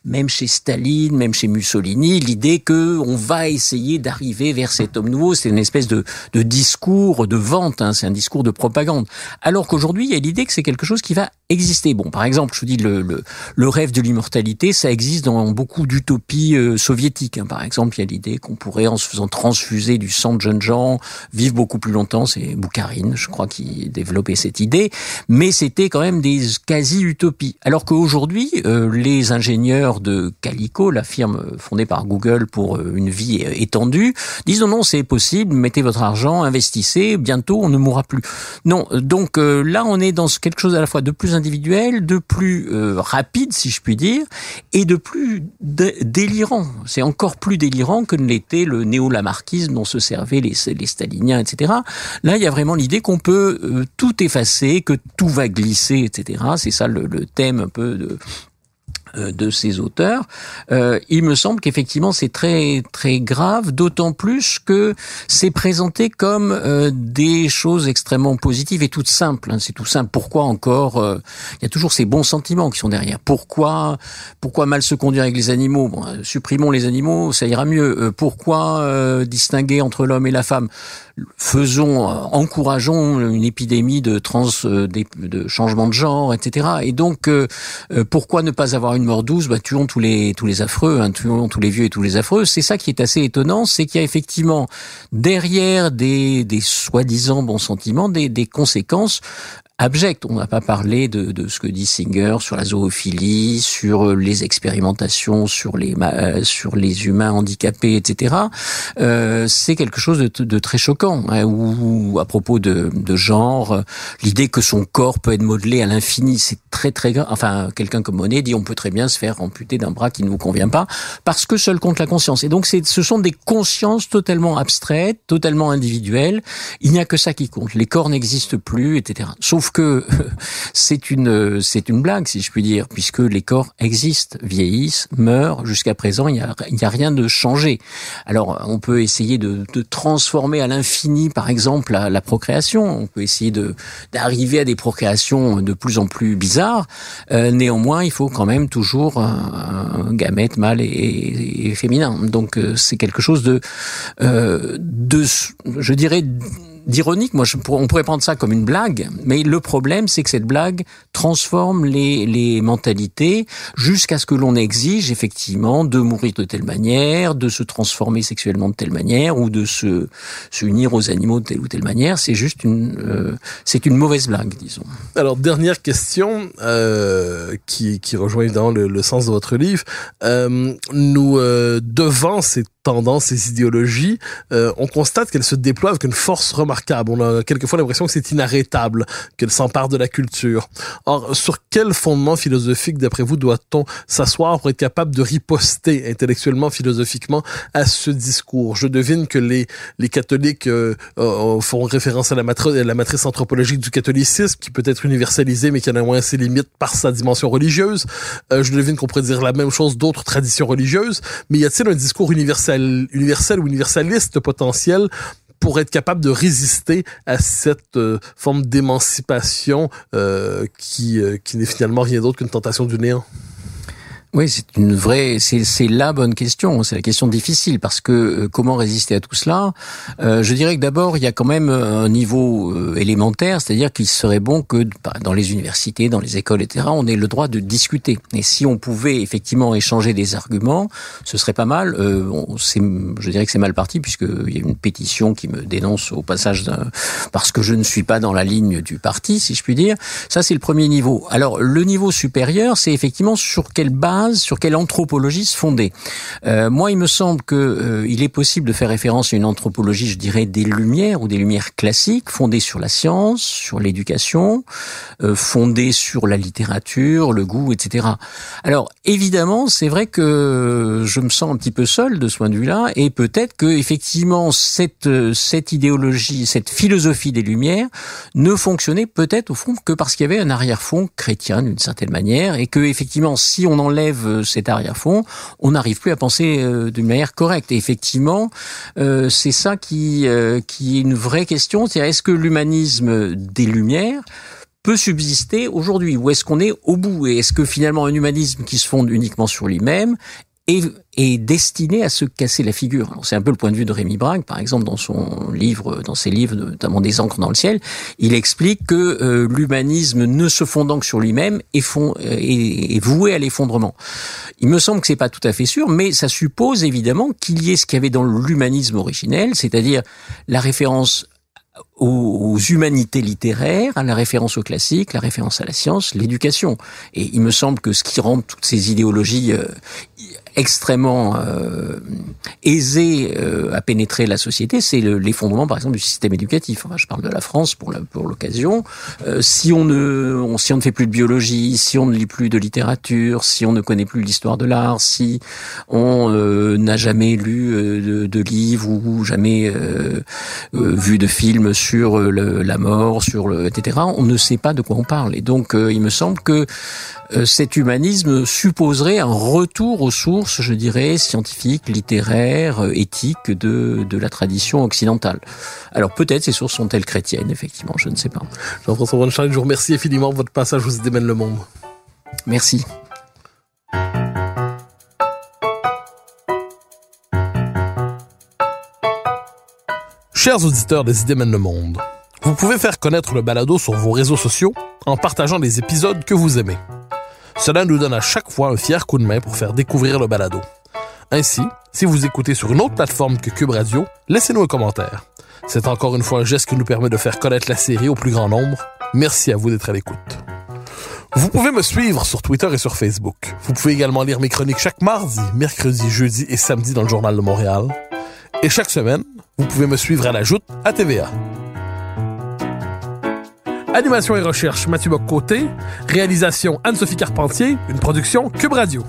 S2: même chez Staline, même chez Mussolini, l'idée que on va essayer d'arriver vers cet homme nouveau. C'est une espèce de, de discours de vente, hein, c'est un discours de propagande. Alors qu'aujourd'hui, il y a l'idée que c'est quelque chose qui va exister. Bon, par exemple, je vous dis, le, le, le rêve de l'immortalité, ça existe dans beaucoup d'utopies euh, soviétiques. hein. Par exemple, il y a l'idée qu'on pourrait, en se faisant transfuser du sang de jeunes gens, vivre beaucoup plus longtemps. C'est Boukharine, je crois, qui développait cette idée. Mais c'était quand même des quasi-utopies. Alors qu'aujourd'hui, euh, les ingénieurs de Calico, la firme fondée par Google pour euh, une vie étendue, disent non, non, c'est possible, mettez votre argent, investissez, bientôt on ne mourra plus. Non, donc là on est dans quelque chose à la fois de plus individuel, de plus rapide, si je puis dire, et de plus délirant. C'est encore plus délirant que ne l'était le néo-lamarckisme dont se servaient les, les staliniens, etc. Là, il y a vraiment l'idée qu'on peut euh, tout effacer, que tout va glisser, etc. C'est ça le, le thème un peu de de ces auteurs, euh, il me semble qu'effectivement c'est très très grave, d'autant plus que c'est présenté comme euh, des choses extrêmement positives et toutes simples. hein. C'est tout simple. Pourquoi encore euh, Il y a toujours ces bons sentiments qui sont derrière. Pourquoi pourquoi mal se conduire avec les animaux? Bon, euh, Supprimons les animaux, ça ira mieux. Euh, pourquoi euh, distinguer entre l'homme et la femme? Faisons, euh, encourageons une épidémie de trans, euh, de changement de genre, etc. Et donc euh, pourquoi ne pas avoir une mort douce? Bah, Tuons tous les tous les affreux, hein, tuons tous les vieux et tous les affreux. C'est ça qui est assez étonnant, c'est qu'il y a effectivement derrière des, des soi-disant bons sentiments des, des conséquences abjectes. On n'a pas parlé de, de ce que dit Singer sur la zoophilie, sur les expérimentations, sur les euh, sur les humains handicapés, etc. Euh, c'est quelque chose de, de très choquant. hein, ou, à propos de, de genre, euh, l'idée que son corps peut être modelé à l'infini, c'est très très grave. Enfin, quelqu'un comme Monet dit on peut très bien se faire amputer d'un bras qui ne vous convient pas parce que seul compte la conscience. Et donc, ce sont des consciences totalement abstraites, totalement individuelles. Il n'y a que ça qui compte. Les corps n'existent plus, etc. Sauf que c'est une c'est une blague, si je puis dire, puisque les corps existent, vieillissent, meurent. Jusqu'à présent, il n'y a, il y a rien de changé. Alors, on peut essayer de, de transformer à l'infini, par exemple, la, procréation. On peut essayer de d'arriver à des procréations de plus en plus bizarres. Euh, néanmoins, il faut quand même toujours un, un gamète mâle et, et- et féminin. Donc, euh, c'est quelque chose de euh, de, je dirais d'ironique. Moi, on pourrait prendre ça comme une blague, mais le problème, c'est que cette blague transforme les, mentalités jusqu'à ce que l'on exige effectivement de mourir de telle manière, de se transformer sexuellement de telle manière, ou de se, se unir aux animaux de telle ou telle manière. C'est juste une, euh, c'est une mauvaise blague, disons.
S1: Alors, dernière question euh, qui, rejoint évidemment le, sens de votre livre. Euh, nous, devant ces tendances, ces idéologies, on constate qu'elles se déploient avec une force remarquable. On a quelquefois l'impression que c'est inarrêtable, qu'elles s'emparent de la culture. Or, sur quel fondement philosophique, d'après vous, doit-on s'asseoir pour être capable de riposter intellectuellement, philosophiquement à ce discours? Je devine que les, les catholiques euh, euh, font référence à la, matri- à la matrice anthropologique du catholicisme, qui peut être universalisée, mais qui a moins ses limites par sa dimension religieuse. Euh, je devine qu'on pourrait dire la même chose d'autres traditions religieuses. Mais y a-t-il un discours universel, universel ou universaliste potentiel pour être capable de résister à cette euh, forme d'émancipation euh, qui, euh, qui n'est finalement rien d'autre qu'une tentation du néant.
S2: Oui, c'est une vraie, c'est la bonne question. C'est la question difficile parce que euh, comment résister à tout cela? Euh, Je dirais que d'abord il y a quand même un niveau euh, élémentaire, c'est-à-dire qu'il serait bon que bah, dans les universités, dans les écoles, etc., on ait le droit de discuter. Et si on pouvait effectivement échanger des arguments, ce serait pas mal. Euh, je dirais que c'est mal parti puisque il y a une pétition qui me dénonce au passage parce que je ne suis pas dans la ligne du parti, si je puis dire. Ça, c'est le premier niveau. Alors, le niveau supérieur, c'est effectivement sur quelle base, sur quelle anthropologie se fonder. Euh, moi, il me semble que euh, il est possible de faire référence à une anthropologie, je dirais, des lumières ou des lumières classiques, fondée sur la science, sur l'éducation, euh, fondée sur la littérature, le goût, etc. Alors, évidemment, c'est vrai que je me sens un petit peu seul de ce point de vue-là, et peut-être que effectivement cette euh, cette idéologie, cette philosophie des Lumières ne fonctionnait peut-être au fond que parce qu'il y avait un arrière-fond chrétien d'une certaine manière, et que effectivement, si on enlève euh, cet arrière-fond, on n'arrive plus à penser euh, d'une manière correcte. Effectivement, euh, c'est ça qui qui est une vraie question, c'est est-ce que l'humanisme des Lumières peut subsister aujourd'hui? Ou est-ce qu'on est au bout? Et est-ce que finalement un humanisme qui se fonde uniquement sur lui-même est, est destiné à se casser la figure. C'est un peu le point de vue de Rémi Braque, par exemple, dans son livre, dans ses livres, notamment des encres dans le ciel, il explique que euh, l'humanisme ne se fondant que sur lui-même est, est, est voué à l'effondrement. Il me semble que c'est pas tout à fait sûr, mais ça suppose évidemment qu'il y ait ce qu'il y avait dans l'humanisme originel, c'est-à-dire la référence aux humanités littéraires, à la référence au classique, la référence à la science, l'éducation. Et il me semble que ce qui rend toutes ces idéologies euh, extrêmement euh, aisées euh, à pénétrer la société, c'est l'effondrement, par exemple, du système éducatif. Enfin, je parle de la France pour l'occasion. Euh, si on ne, si on ne fait plus de biologie, si on ne lit plus de littérature, si on ne connaît plus l'histoire de l'art, si on euh, n'a jamais lu de, de livres ou jamais vu de films sur le, la mort, sur le, etc., on ne sait pas de quoi on parle. Et donc, il me semble que cet humanisme supposerait un retour aux sources je dirais, scientifiques, littéraires, euh, éthiques de, de la tradition occidentale. Alors peut-être ces sources sont-elles chrétiennes, effectivement, je ne sais pas.
S1: Jean-François Bonstein, je vous remercie infiniment pour votre passage vous démène le monde.
S2: Merci.
S1: Chers auditeurs des Idées mènent le monde, vous pouvez faire connaître le balado sur vos réseaux sociaux en partageant les épisodes que vous aimez. Cela nous donne à chaque fois un fier coup de main pour faire découvrir le balado. Ainsi, si vous écoutez sur une autre plateforme que Cube Radio, laissez-nous un commentaire. C'est encore une fois un geste qui nous permet de faire connaître la série au plus grand nombre. Merci à vous d'être à l'écoute. Vous pouvez me suivre sur Twitter et sur Facebook. Vous pouvez également lire mes chroniques chaque mardi, mercredi, jeudi et samedi dans le Journal de Montréal. Et chaque semaine, vous pouvez me suivre à la joute à TVA. Animation et recherche, Mathieu Bock-Côté. Réalisation, Anne-Sophie Carpentier. Une production Cube Radio.